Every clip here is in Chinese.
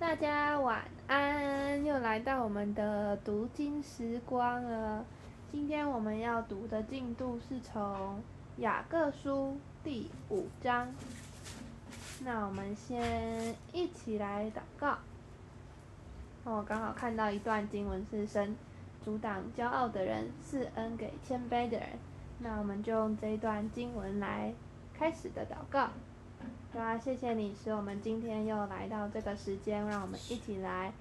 大家晚安，又来到我们的读经时光了。今天我们要读的进度是从雅各书第五章。那我们先一起来祷告。我刚好看到一段经文是神阻挡骄傲的人，赐恩给谦卑的人。那我们就用这一段经文来开始的祷告。主啊，谢谢你使我们今天又来到这个时间，让我们一起来，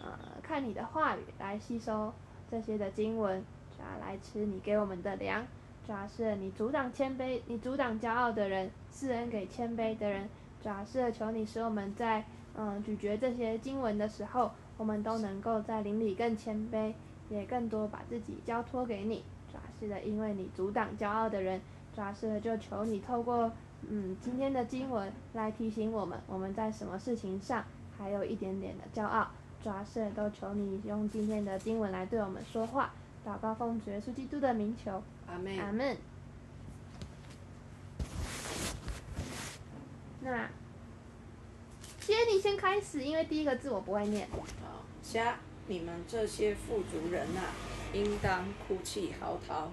呃，看你的话语，来吸收这些的经文，主啊，来吃你给我们的粮。主啊，是你阻挡谦卑，你阻挡骄傲的人，赐恩给谦卑的人。主啊，是求你使我们在嗯咀嚼这些经文的时候，我们都能够在灵里更谦卑，也更多把自己交托给你。主啊，是的，因为你阻挡骄傲的人。主啊，是，就求你透过。嗯，今天的经文来提醒我们，我们在什么事情上还有一点点的骄傲。主要是都求你用今天的经文来对我们说话。祷告奉主耶稣基督的名求，阿门。阿门。那，先你先开始，因为第一个字我不会念。好，虾你们这些富足人呐，应当哭泣嚎啕，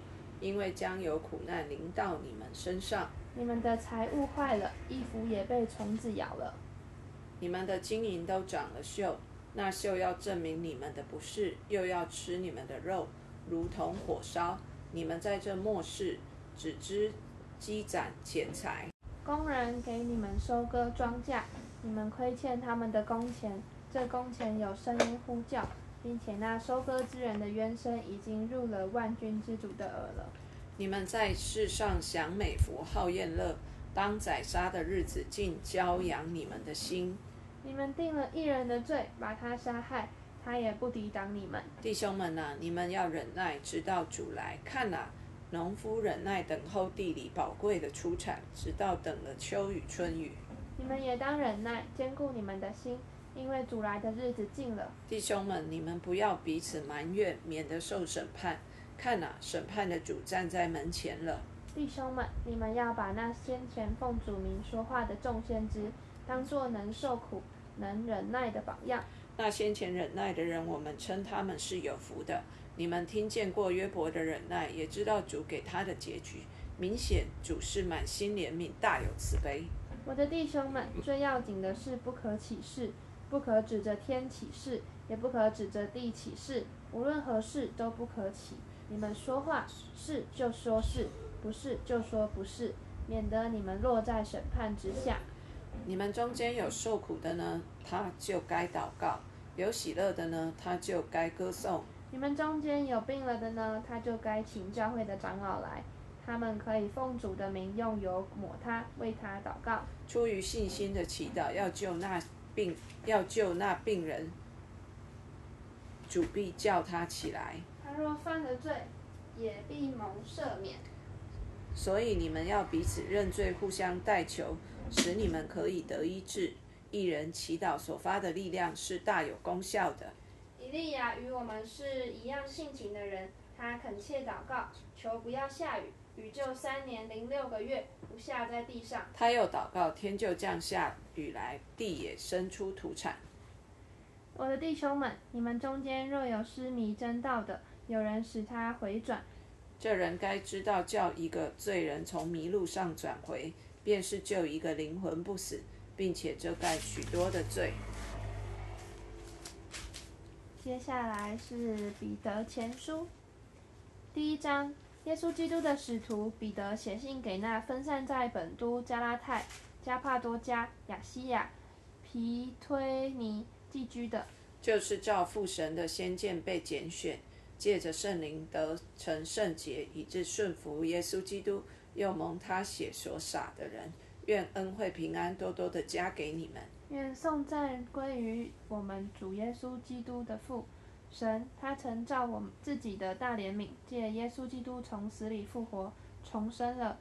因为将有苦难临到你们身上。你们的财物坏了，衣服也被虫子咬了。你们的金银都长了锈，那锈要证明你们的不是，又要吃你们的肉，如同火烧。你们在这末世只知积攒钱财。工人给你们收割庄稼，你们亏欠他们的工钱，这工钱有声音呼叫，并且那收割之人的冤声已经入了万军之主的耳了。你们在世上享美福、好宴乐，当宰杀的日子，竟骄养你们的心。你们定了一人的罪，把他杀害，他也不抵挡你们。弟兄们呐，你们要忍耐，直到主来。看呐，农夫忍耐等候地里宝贵的出产，直到等了秋雨春雨。你们也当忍耐，兼顾你们的心，因为主来的日子近了。弟兄们，你们不要彼此埋怨，免得受审判。看呐，审判的主站在门前了。弟兄们，你们要把那先前奉主名说话的众先知，当作能受苦、能忍耐的榜样。那先前忍耐的人，我们称他们是有福的。你们听见过约伯的忍耐，也知道主给他的结局。明显主是满心怜悯，大有慈悲。我的弟兄们，最要紧的是不可起誓，不可指着天起誓，也不可指着地起誓，无论何事都不可起。你们说话是就说是不是就说不是，免得你们落在审判之下。你们中间有受苦的呢，他就该祷告；有喜乐的呢，他就该歌颂。你们中间有病了的呢，他就该请教会的长老来，他们可以奉主的名用油抹他，为他祷告。出于信心的祈祷，要救那病，要救那病人，主必叫他起来。他若犯了罪，也必蒙赦免。所以你们要彼此认罪，互相代求，使你们可以得医治。一人祈祷所发的力量是大有功效的。以利亚与我们是一样性情的人，他恳切祷告，求不要下雨，雨就三年零六个月不下在地上。他又祷告，天就降下雨来，地也生出土产。我的弟兄们，你们中间若有失迷真道的，有人使他回转，这人该知道叫一个罪人从迷路上转回，便是救一个灵魂不死，并且遮盖许多的罪。接下来是彼得前书第一章，耶稣基督的使徒彼得写信给那分散在本都、加拉太、加帕多加、亚西亚、皮推尼寄居的，就是照父神的先见被拣选。借着圣灵得成圣洁，以致顺服耶稣基督，又蒙他血所洒的人，愿恩惠平安多多的加给你们。愿颂赞归于我们主耶稣基督的父神，他曾照我们自己的大怜悯，借耶稣基督从死里复活，重生了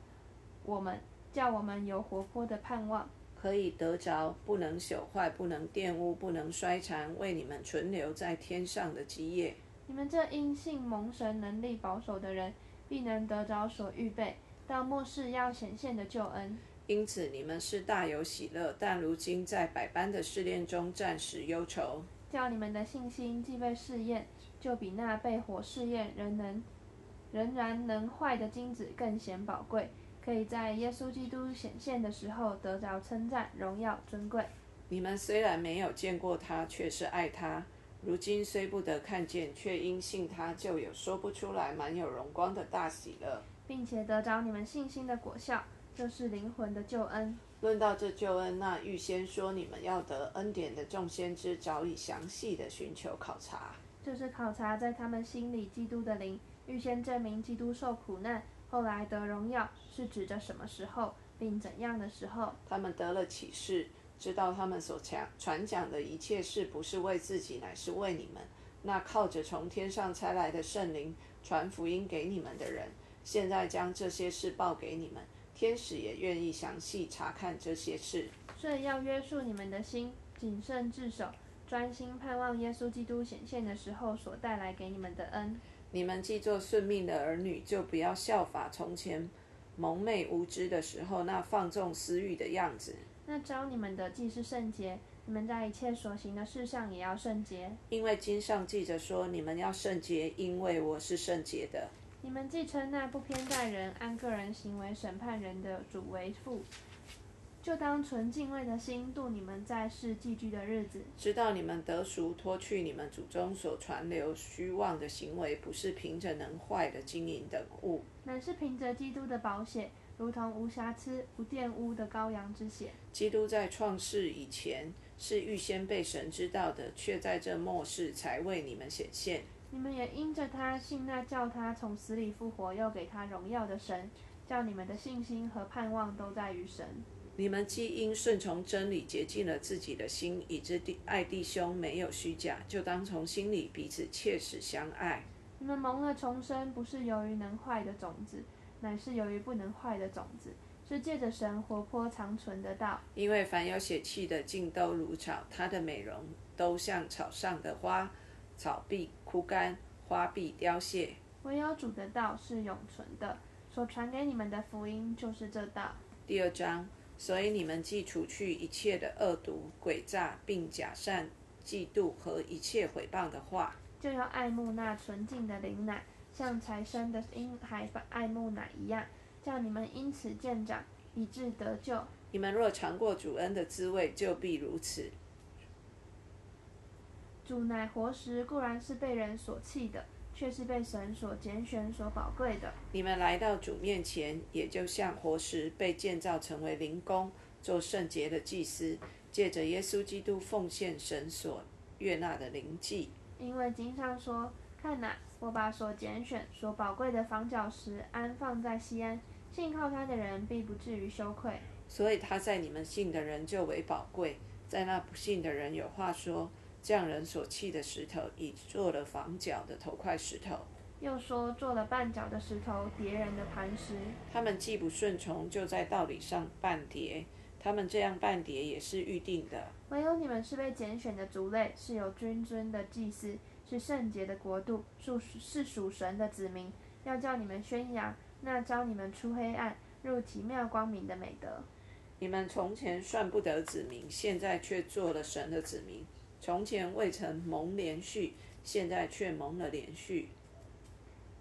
我们，叫我们有活泼的盼望，可以得着不能朽坏、不能玷污、不能衰残，为你们存留在天上的基业。你们这因信蒙神能力保守的人，必能得着所预备到末世要显现的救恩。因此你们是大有喜乐，但如今在百般的试炼中暂时忧愁。叫你们的信心既被试验，就比那被火试验仍能仍然能坏的金子更显宝贵，可以在耶稣基督显现的时候得着称赞、荣耀、尊贵。你们虽然没有见过他，却是爱他；如今虽不得看见，却因信他，就有说不出来满有荣光的大喜乐，并且得着你们信心的果效，就是灵魂的救恩。论到这救恩，那预先说你们要得恩典的众先知，早已详细的寻求考察，就是考察在他们心里基督的灵，预先证明基督受苦难，后来得荣耀，是指着什么时候，并怎样的时候。他们得了启示。知道他们所讲传讲的一切事，不是为自己，乃是为你们。那靠着从天上差来的圣灵传福音给你们的人，现在将这些事报给你们。天使也愿意详细查看这些事。所以要约束你们的心，谨慎自守，专心盼望耶稣基督显现的时候所带来给你们的恩。你们既做顺命的儿女，就不要效法从前蒙昧无知的时候那放纵私欲的样子。那招你们的既是圣洁，你们在一切所行的事上也要圣洁。因为经上记着说，你们要圣洁，因为我是圣洁的。你们既称那不偏待人、按个人行为审判人的主为父，就当存敬畏的心度你们在世寄居的日子。知道你们得赎，脱去你们祖宗所传流虚妄的行为，不是凭着能坏的金银等物，乃是凭着基督的宝血。如同无瑕疵、无玷污的羔羊之血。基督在创世以前是预先被神知道的，却在这末世才为你们显现。你们也因着他信那叫他从死里复活、又给他荣耀的神，叫你们的信心和盼望都在于神。你们既因顺从真理洁净了自己的心，以致弟爱弟兄没有虚假，就当从心里彼此切实相爱。你们蒙了重生，不是由于能坏的种子。乃是由于不能坏的种子，是借着神活泼长存的道。因为凡有血气的，尽都如草，它的美容都像草上的花，草必枯干，花必凋谢。唯有主的道是永存的，所传给你们的福音就是这道。第二章，所以你们既除去一切的恶毒、诡诈，并假善、嫉妒和一切毁谤的话，就要爱慕那纯净的灵奶。像才生的婴孩爱慕奶一样，叫你们因此渐长，以致得救。你们若尝过主恩的滋味，就必如此。主乃活石，固然是被人所弃的，却是被神所拣选、所宝贵的。你们来到主面前，也就像活石被建造成为灵宫，做圣洁的祭司，借着耶稣基督奉献神所悦纳的灵祭。因为经上说：“看哪。”我把所拣选、所宝贵的房角石安放在西安，信靠他的人必不至于羞愧。所以他在你们信的人就为宝贵，在那不信的人有话说：匠人所砌的石头，已做了房角的头块石头；又说做了绊脚的石头，叠人的磐石。他们既不顺从，就在道理上绊跌。他们这样半叠也是预定的。唯有你们是被拣选的族类，是有君尊的祭司。是圣洁的国度，属是属神的子民，要叫你们宣扬那招你们出黑暗入奇妙光明的美德。你们从前算不得子民，现在却做了神的子民；从前未曾蒙连续，现在却蒙了连续。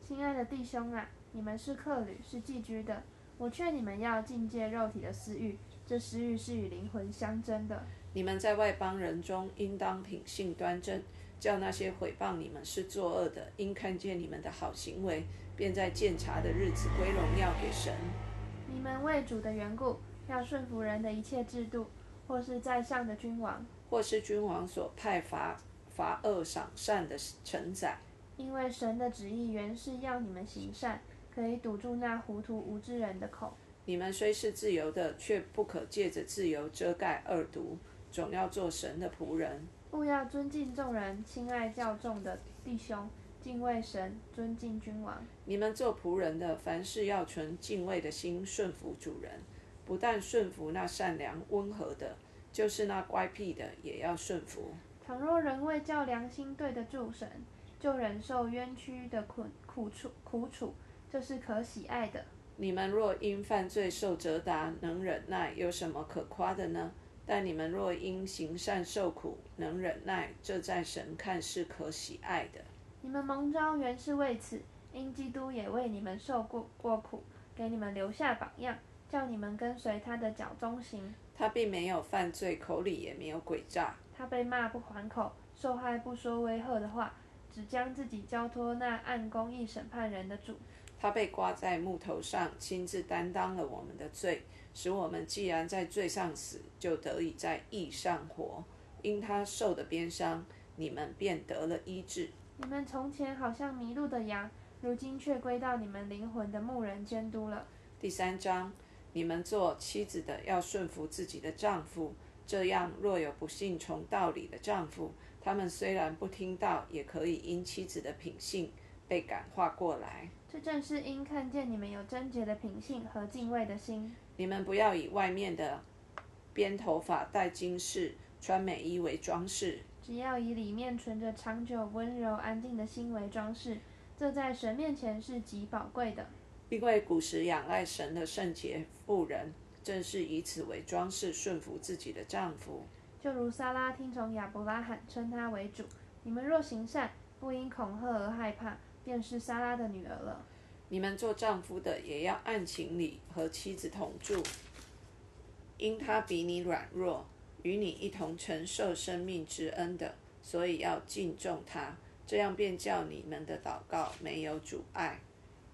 亲爱的弟兄啊，你们是客旅，是寄居的。我劝你们要禁戒肉体的私欲，这私欲是与灵魂相争的。你们在外邦人中，应当品性端正。叫那些毁谤你们是作恶的，因看见你们的好行为，便在鉴察的日子归荣耀给神。你们为主的缘故，要顺服人的一切制度，或是在上的君王，或是君王所派罚罚恶赏善的承载。因为神的旨意原是要你们行善，可以堵住那糊涂无知人的口。你们虽是自由的，却不可借着自由遮盖恶毒，总要做神的仆人。勿要尊敬众人，亲爱较重的弟兄，敬畏神，尊敬君王。你们做仆人的，凡事要存敬畏的心，顺服主人。不但顺服那善良温和的，就是那乖僻的，也要顺服。倘若人为叫良心对得住神，就忍受冤屈的苦苦处苦楚，这是可喜爱的。你们若因犯罪受责打，能忍耐，有什么可夸的呢？但你们若因行善受苦，能忍耐，这在神看是可喜爱的。你们蒙召原是为此，因基督也为你们受过过苦，给你们留下榜样，叫你们跟随他的脚中行。他并没有犯罪，口里也没有诡诈。他被骂不还口，受害不说威吓的话，只将自己交托那按公义审判人的主。他被挂在木头上，亲自担当了我们的罪，使我们既然在罪上死，就得以在义上活。因他受的鞭伤，你们便得了医治。你们从前好像迷路的羊，如今却归到你们灵魂的牧人监督了。第三章，你们做妻子的要顺服自己的丈夫，这样若有不信从道理的丈夫，他们虽然不听到，也可以因妻子的品性被感化过来。这正是因看见你们有贞洁的品性和敬畏的心。你们不要以外面的编头发、戴金饰、穿美衣为装饰，只要以里面存着长久、温柔、安静的心为装饰，这在神面前是极宝贵的。因为古时仰赖神的圣洁妇人，正是以此为装饰，顺服自己的丈夫。就如撒拉听从亚伯拉罕，称他为主。你们若行善，不因恐吓而害怕。便是莎拉的女儿了。你们做丈夫的也要按情理和妻子同住，因她比你软弱，与你一同承受生命之恩的，所以要敬重她，这样便叫你们的祷告没有阻碍。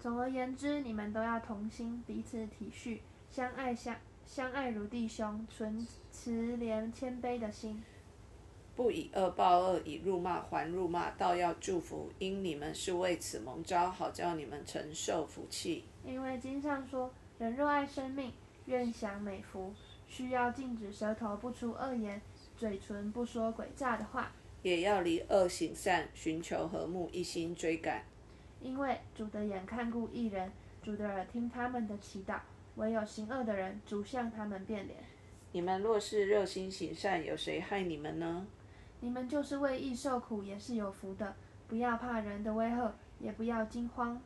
总而言之，你们都要同心，彼此体恤，相爱相相爱如弟兄，存慈怜谦卑的心。不以恶报恶，以辱骂还辱骂，倒要祝福，因你们是为此蒙召，好叫你们承受福气。因为经上说：“人若爱生命，愿享美福。”需要禁止舌头不出恶言，嘴唇不说诡诈的话，也要离恶行善，寻求和睦，一心追赶。因为主的眼看顾一人，主的耳听他们的祈祷。唯有行恶的人，主向他们变脸。你们若是热心行善，有谁害你们呢？你们就是为义受苦，也是有福的。不要怕人的威吓，也不要惊慌。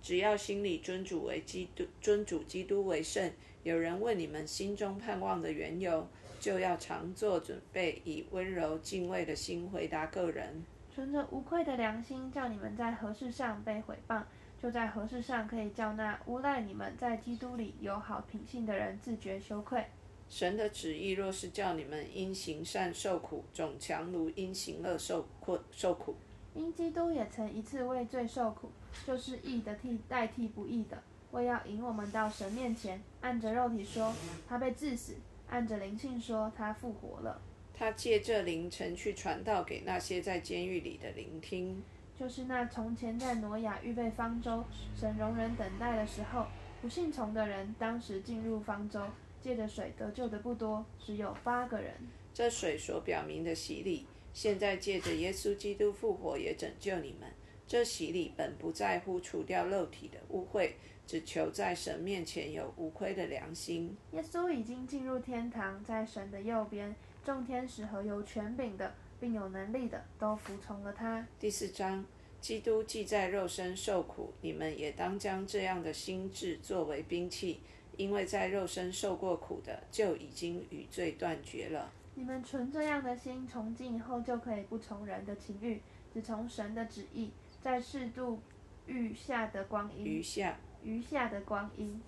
只要心里尊主为基督，尊主基督为圣。有人问你们心中盼望的缘由，就要常做准备，以温柔敬畏的心回答个人。存着无愧的良心，叫你们在何事上被毁谤，就在何事上可以叫那诬赖你们在基督里有好品性的人自觉羞愧。神的旨意若是叫你们因行善受苦，总强如因行恶受困受苦。因基督也曾一次为罪受苦，就是义的替代替不义的，为要引我们到神面前。按着肉体说，他被致死；按着灵性说，他复活了。他借这凌晨去传道给那些在监狱里的聆听，就是那从前在挪亚预备方舟，神容忍等待的时候，不信从的人，当时进入方舟。借着水得救的不多，只有八个人。这水所表明的洗礼，现在借着耶稣基督复活也拯救你们。这洗礼本不在乎除掉肉体的污秽，只求在神面前有无愧的良心。耶稣已经进入天堂，在神的右边，众天使和有权柄的，并有能力的，都服从了他。第四章，基督既在肉身受苦，你们也当将这样的心智作为兵器。因为在肉身受过苦的，就已经与罪断绝了。你们存这样的心，从今以后就可以不从人的情欲，只从神的旨意，在适度余下的光阴。余下。余下的光阴。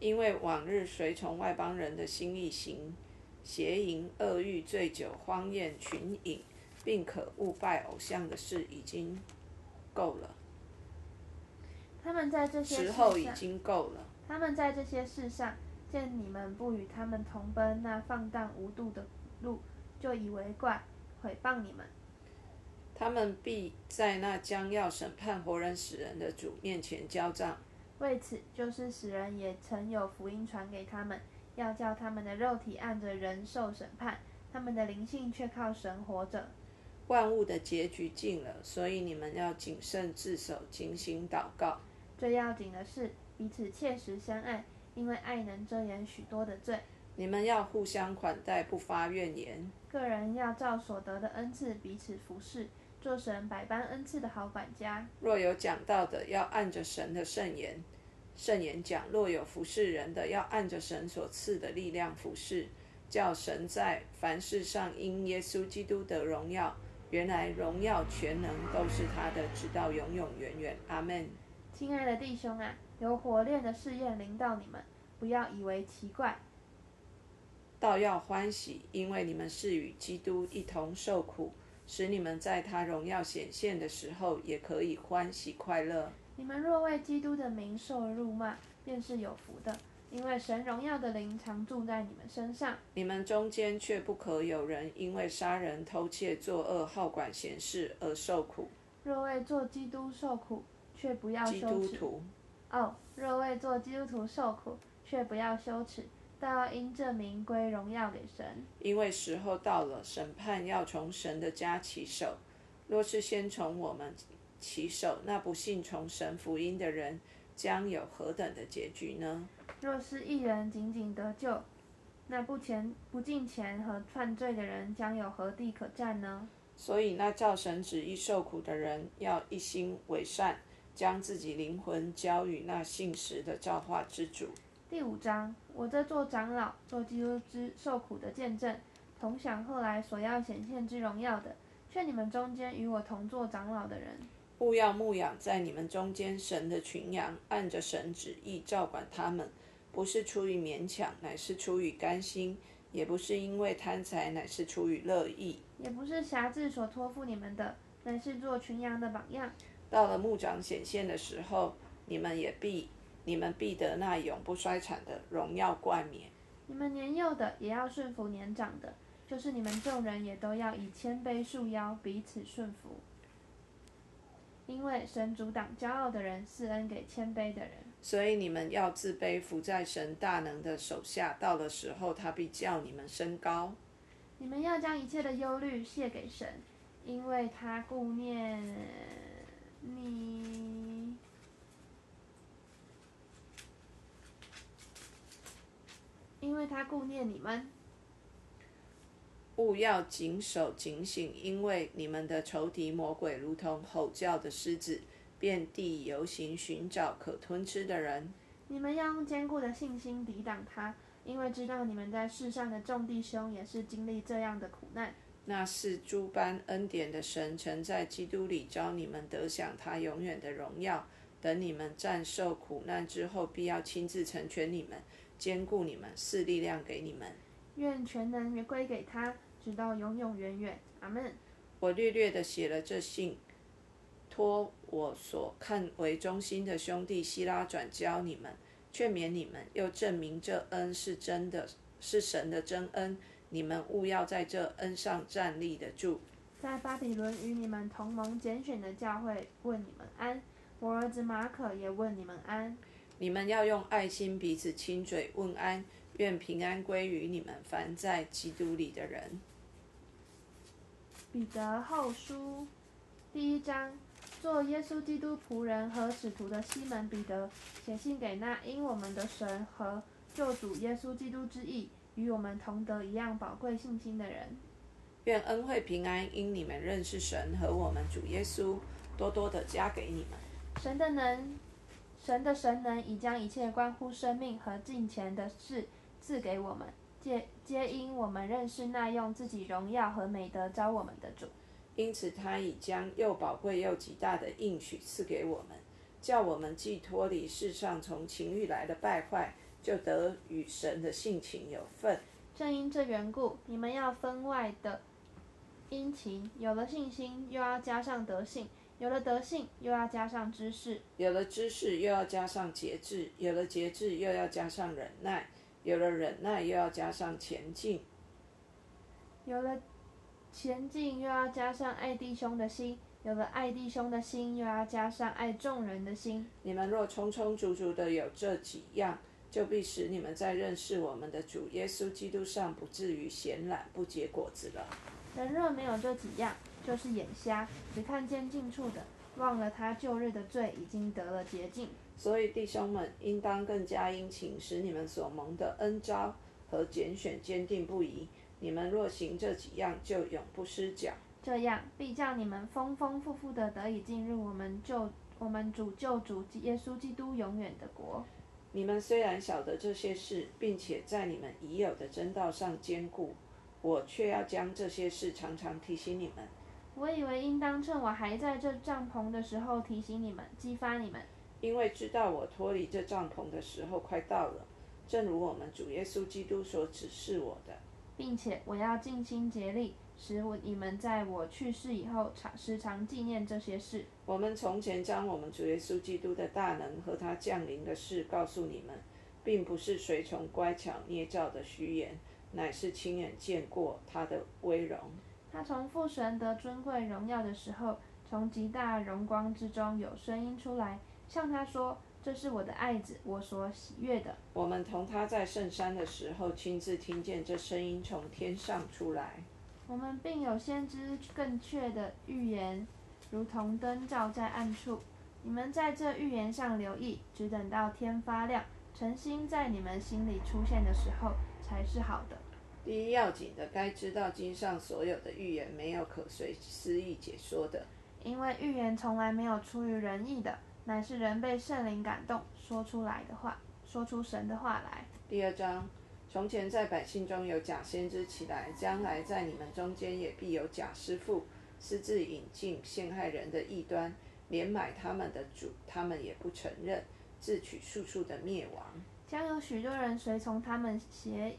因为往日随从外邦人的心意行邪淫、恶欲、醉酒、荒宴、群饮，并可误拜偶像的事，已经够了。他们在这些时候已经够了。他们在这些事上见你们不与他们同奔那放荡无度的路，就以为怪，毁谤你们。他们必在那将要审判活人死人的主面前交账。为此，就是死人也曾有福音传给他们，要叫他们的肉体按着人受审判，他们的灵性却靠神活着。万物的结局近了，所以你们要谨慎自守，警醒祷告。最要紧的是。彼此切实相爱，因为爱能遮掩许多的罪。你们要互相款待，不发怨言。个人要照所得的恩赐彼此服侍，做神百般恩赐的好管家。若有讲道的，要按着神的圣言，圣言讲：若有服侍人的，要按着神所赐的力量服侍，叫神在凡事上因耶稣基督的荣耀。原来荣耀全能都是他的，直到永永远远。阿门。亲爱的弟兄啊，有火炼的试验临到你们，不要以为奇怪，倒要欢喜，因为你们是与基督一同受苦，使你们在他荣耀显现的时候，也可以欢喜快乐。你们若为基督的名受辱骂，便是有福的，因为神荣耀的灵常住在你们身上。你们中间却不可有人因为杀人、偷窃、作恶、好管闲事而受苦。若为做基督受苦，却不要基羞耻。督徒，哦，若为做基督徒受苦，却不要羞耻，倒要因这名归荣耀给神。因为时候到了，审判要从神的家起手。若是先从我们起手，那不信从神福音的人将有何等的结局呢？若是一人仅仅得救，那不钱不敬钱和犯罪的人将有何地可占呢？所以那照神旨意受苦的人，要一心为善，将自己灵魂交与那信实的造化之主。第五章，我这做长老、做基督之受苦的见证，同享后来所要显现之荣耀的，劝你们中间与我同做长老的人，勿要牧养在你们中间神的群羊，按着神旨意照管他们，不是出于勉强，乃是出于甘心；也不是因为贪财，乃是出于乐意。也不是辖制所托付你们的，乃是做群羊的榜样。到了牧长显现的时候，你们也必你们必得那永不衰产的荣耀冠冕。你们年幼的也要顺服年长的，就是你们众人也都要以谦卑束腰，彼此顺服。因为神阻挡骄傲的人，施恩给谦卑的人。所以你们要自卑，伏在神大能的手下。到了时候，他必叫你们升高。你们要将一切的忧虑卸给神，因为他顾念你。因为他顾念你们，勿要谨守警醒，因为你们的仇敌魔鬼如同吼叫的狮子，遍地游行，寻找可吞吃的人。你们要用坚固的信心抵挡他，因为知道你们在世上的众弟兄也是经历这样的苦难。那是诸般恩典的神，曾在基督里教你们得享他永远的荣耀。等你们战胜苦难之后，必要亲自成全你们，兼顾你们，赐力量给你们。愿全能归给他，直到永永远远。阿门。我略略的写了这信，托我所看为忠心的兄弟希拉转交你们，劝勉你们，又证明这恩是真的，是神的真恩。你们务要在这恩上站立得住。在巴比伦与你们同盟拣选的教会问你们安，我儿子马可也问你们安。你们要用爱心彼此亲嘴问安，愿平安归于你们凡在基督里的人。彼得后书第一章，做耶稣基督仆人和使徒的西门彼得，写信给那因我们的神和救主耶稣基督之意，与我们同得一样宝贵信心的人。愿恩惠平安因你们认识神和我们主耶稣，多多的加给你们。神的能，神的神能已将一切关乎生命和金钱的事赐给我们，皆皆因我们认识那用自己荣耀和美德招我们的主。因此，他已将又宝贵又极大的应许赐给我们，叫我们既脱离世上从情欲来的败坏，就得与神的性情有份。正因这缘故，你们要分外的殷勤，有了信心，又要加上德性；有了德性，又要加上知识；有了知识，又要加上节制；有了节制，又要加上忍耐；有了忍耐，又要加上前进；有了前进，又要加上爱弟兄的心；有了爱弟兄的心，又要加上爱众人的心。你们若充充足足的有这几样，就必使你们在认识我们的主耶稣基督上，不至于闲懒不结果子了。人若没有这几样，就是眼瞎，只看见近处的，忘了他旧日的罪已经得了洁净。所以弟兄们，应当更加殷勤，使你们所蒙的恩招和拣选坚定不移。你们若行这几样，就永不失脚。这样必叫你们丰丰富富的得以进入我们救我们主救主耶稣基督永远的国。你们虽然晓得这些事，并且在你们已有的真道上坚固，我却要将这些事常常提醒你们。我以为应当趁我还在这帐篷的时候提醒你们，激发你们，因为知道我脱离这帐篷的时候快到了，正如我们主耶稣基督所指示我的。并且我要尽心竭力，使我你们在我去世以后常时常纪念这些事。我们从前将我们主耶稣基督的大能和他降临的事告诉你们，并不是随从乖巧捏造的虚言，乃是亲眼见过他的威荣。他从父神得尊贵荣耀的时候，从极大荣光之中有声音出来，向他说：“这是我的爱子，我所喜悦的。”我们同他在圣山的时候，亲自听见这声音从天上出来。我们并有先知更确的预言，如同灯照在暗处。你们在这预言上留意，只等到天发亮，诚心在你们心里出现的时候，才是好的。第一要紧的，该知道经上所有的预言没有可随私意解说的，因为预言从来没有出于人意的，乃是人被圣灵感动说出来的话，说出神的话来。第二章，从前在百姓中有假先知起来，将来在你们中间也必有假师傅，私自引进陷害人的异端，连买他们的主，他们也不承认，自取速速的灭亡。将有许多人随从他们邪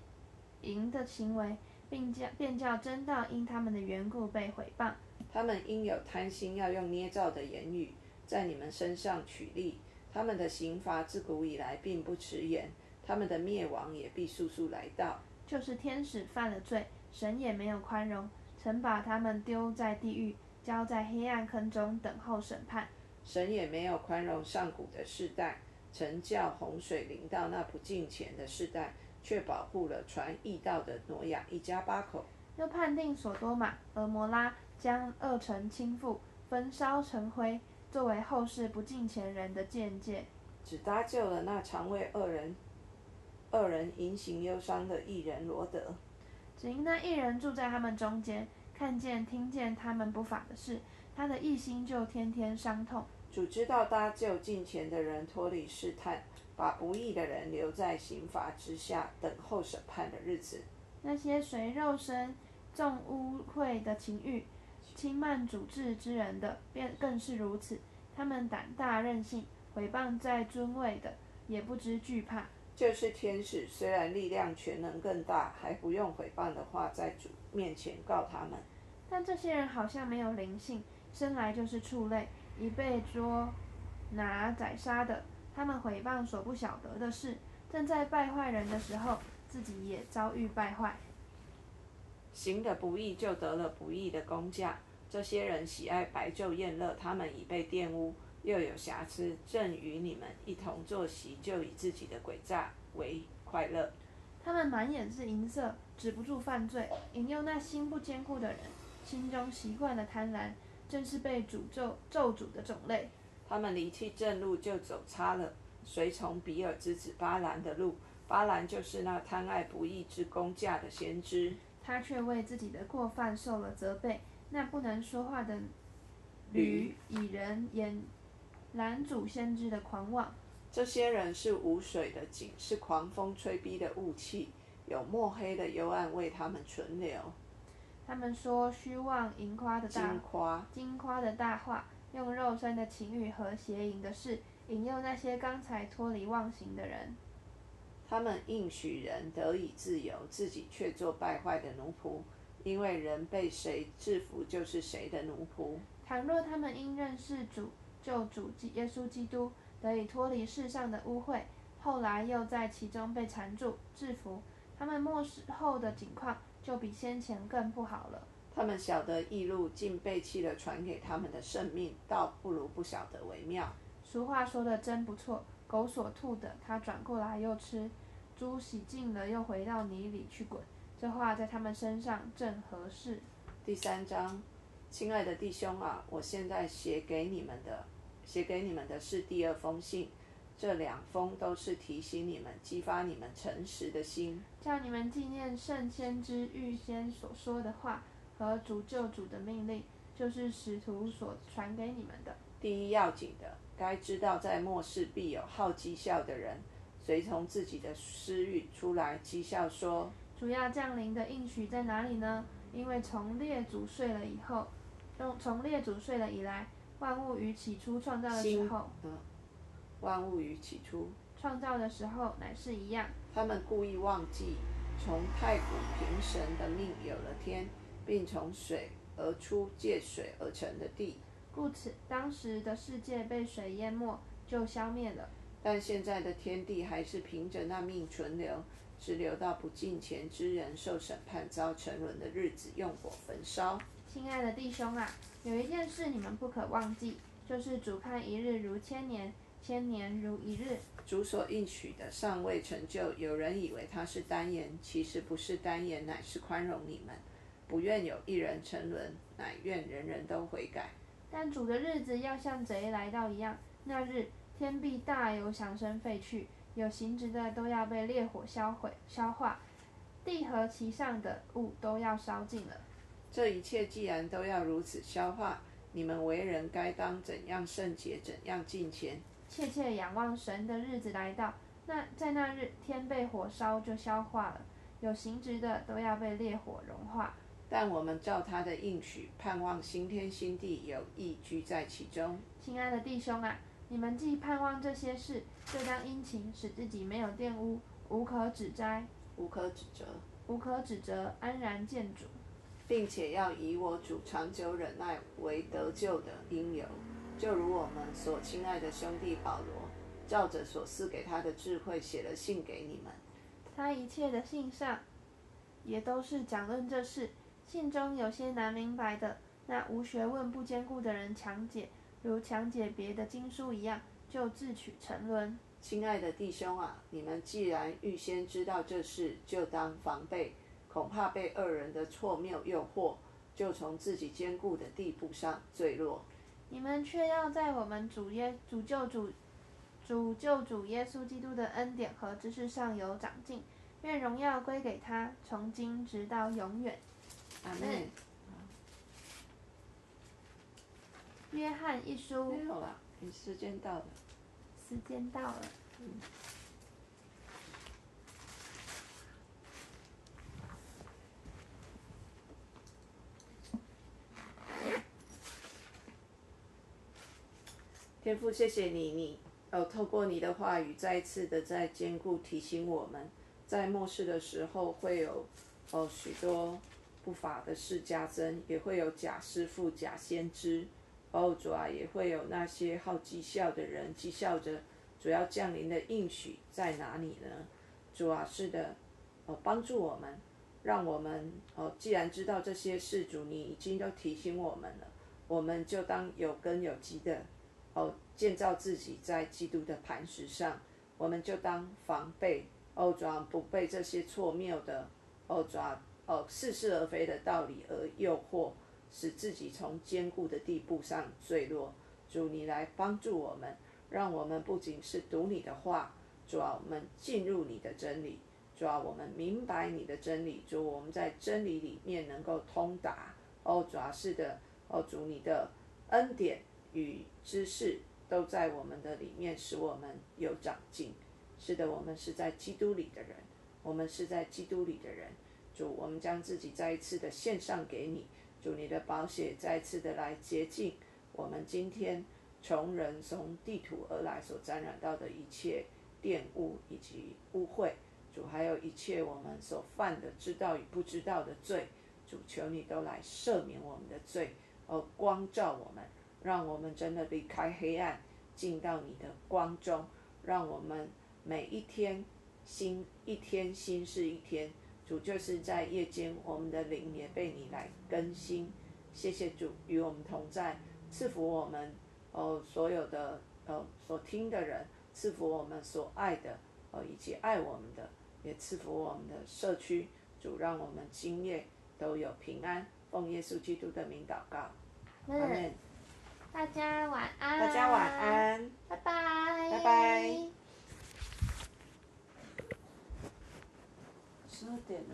淫的行为，并叫便叫真道因他们的缘故被毁谤。他们因有贪心，要用捏造的言语在你们身上取利。他们的刑罚自古以来并不迟延，他们的灭亡也必速速来到。就是天使犯了罪，神也没有宽容，曾把他们丢在地狱，交在黑暗坑中等候审判。神也没有宽容上古的世代，曾叫洪水临到那不敬虔的世代，却保护了传义道的挪亚一家八口。又判定索多玛、俄摩拉将二城倾覆，焚烧成灰，作为后世不敬虔人的见解。只搭救了那常为恶人、恶人隐行忧伤的艺人罗德。只因那一人住在他们中间，看见、听见他们不法的事，他的一心就天天伤痛。主知道搭救近前的人脱离试探，把不义的人留在刑罚之下，等候审判的日子。那些随肉身重污秽的情欲、轻慢主治之人的，便更是如此。他们胆大任性，毁谤在尊位的，也不知惧怕。就是天使，虽然力量全能更大，还不用毁谤的话，在主面前告他们。但这些人好像没有灵性，生来就是畜类，一被捉拿宰杀的。他们毁谤所不晓得的事，正在败坏人的时候，自己也遭遇败坏。行的不义，就得了不义的工价。这些人喜爱白昼宴乐，他们已被玷污，又有瑕疵，正与你们一同坐席，就以自己的诡诈为快乐。他们满眼是银色，止不住犯罪，引诱那心不坚固的人，心中习惯了贪婪，正是被诅咒咒诅的种类。他们离弃正路，就走差了，随从比尔之子巴兰的路。巴兰就是那贪爱不义之工价的先知。他却为自己的过犯受了责备。那不能说话的驴以人言拦阻先知的狂妄。这些人是无水的井，是狂风吹逼的雾气，有墨黑的幽暗为他们存留。他们说虚妄盈夸的大金夸，金夸的大话，用肉身的情欲和邪淫的事引诱那些刚才脱离妄行的人。他们应许人得以自由，自己却做败坏的奴仆。因为人被谁制服，就是谁的奴仆。倘若他们因认识主、救主基耶稣基督，得以脱离世上的污秽，后来又在其中被缠住、制服，他们末世后的景况就比先前更不好了。他们晓得异路，竟背弃了传给他们的圣命，倒不如不晓得为妙。俗话说的真不错，狗所吐的，它转过来又吃；猪洗净了，又回到泥里去滚。这话在他们身上正合适。第三章，亲爱的弟兄啊，我现在写给你们的，写给你们的是第二封信。这两封都是提醒你们、激发你们诚实的心，叫你们纪念圣先知预先所说的话和主救主的命令，就是使徒所传给你们的。第一要紧的，该知道在末世必有好讥笑的人，随从自己的私欲出来讥笑说：主要降临的应许在哪里呢？因为从列祖睡了以后，从从列祖睡了以来，万物于起初创造的时候，嗯，万物于起初，创造的时候乃是一样。他们故意忘记，从太古平神的命有了天，并从水而出，借水而成的地。故此，当时的世界被水淹没，就消灭了。但现在的天地还是凭着那命存留，直留到不敬虔之人受审判、遭沉沦的日子，用火焚烧。亲爱的弟兄啊，有一件事你们不可忘记，就是主看一日如千年，千年如一日。主所应许的尚未成就，有人以为他是单言，其实不是单言，乃是宽容你们，不愿有一人沉沦，乃愿人人都悔改。但主的日子要像贼来到一样，那日天必大有响声废去，有形质的都要被烈火销毁、消化，地和其上的物都要烧尽了。这一切既然都要如此消化，你们为人该当怎样圣洁，怎样敬虔，切切仰望神的日子来到。那在那日，天被火烧就消化了，有形质的都要被烈火融化。但我们照他的应许，盼望新天新地，有义居在其中。亲爱的弟兄啊，你们既盼望这些事，就当殷勤，使自己没有玷污，无可指摘，无可指责，无可指责，安然见主。并且要以我主长久忍耐为得救的因由，就如我们所亲爱的兄弟保罗，照着所赐给他的智慧写了信给你们。他一切的信上，也都是讲论这事。信中有些难明白的，那无学问、不坚固的人强解，如强解别的经书一样，就自取沉沦。亲爱的弟兄啊，你们既然预先知道这事，就当防备，恐怕被恶人的错谬诱惑，就从自己坚固的地步上坠落。你们却要在我们主耶主救主主救主耶稣基督的恩典和知识上有长进。愿荣耀归给他，从今直到永远。阿妹，约翰一书，没有了，你时间到了。时间到了。天父，谢谢你，你哦，透过你的话语，再一次的在坚固提醒我们，在末世的时候会有哦许多不法的事加增，也会有假师傅、假先知，哦主啊，也会有那些好讥笑的人讥笑着主要降临的应许在哪里呢？主啊，是的，哦帮助我们，让我们哦既然知道这些事，主你已经都提醒我们了，我们就当有根有基的。哦，建造自己在基督的磐石上，我们就当防备，哦，主啊，不被这些错谬的，哦，主啊，哦，似是而非的道理而诱惑，使自己从坚固的地步上坠落。主，你来帮助我们，让我们不仅是读你的话，主啊，我们进入你的真理，主啊，我们明白你的真理，主，我们在真理里面能够通达。哦，主啊，是的，哦，主你的恩典。与知识都在我们的里面，使我们有长进。是的，我们是在基督里的人，我们是在基督里的人。主，我们将自己再一次的献上给你。主，你的宝血再一次的来洁净我们今天从人从地土而来所沾染到的一切玷污以及污秽。主，还有一切我们所犯的知道与不知道的罪。主，求你都来赦免我们的罪，而光照我们。让我们真的离开黑暗，进到你的光中。让我们每一天新一天新是一天。主就是在夜间，我们的灵也被你来更新。谢谢主与我们同在，赐福我们哦所有的哦所听的人，赐福我们所爱的哦以及爱我们的，也赐福我们的社区。主让我们今夜都有平安。奉耶稣基督的名祷告，阿门。大家晚安。大家晚安。拜拜。拜拜。十二点了。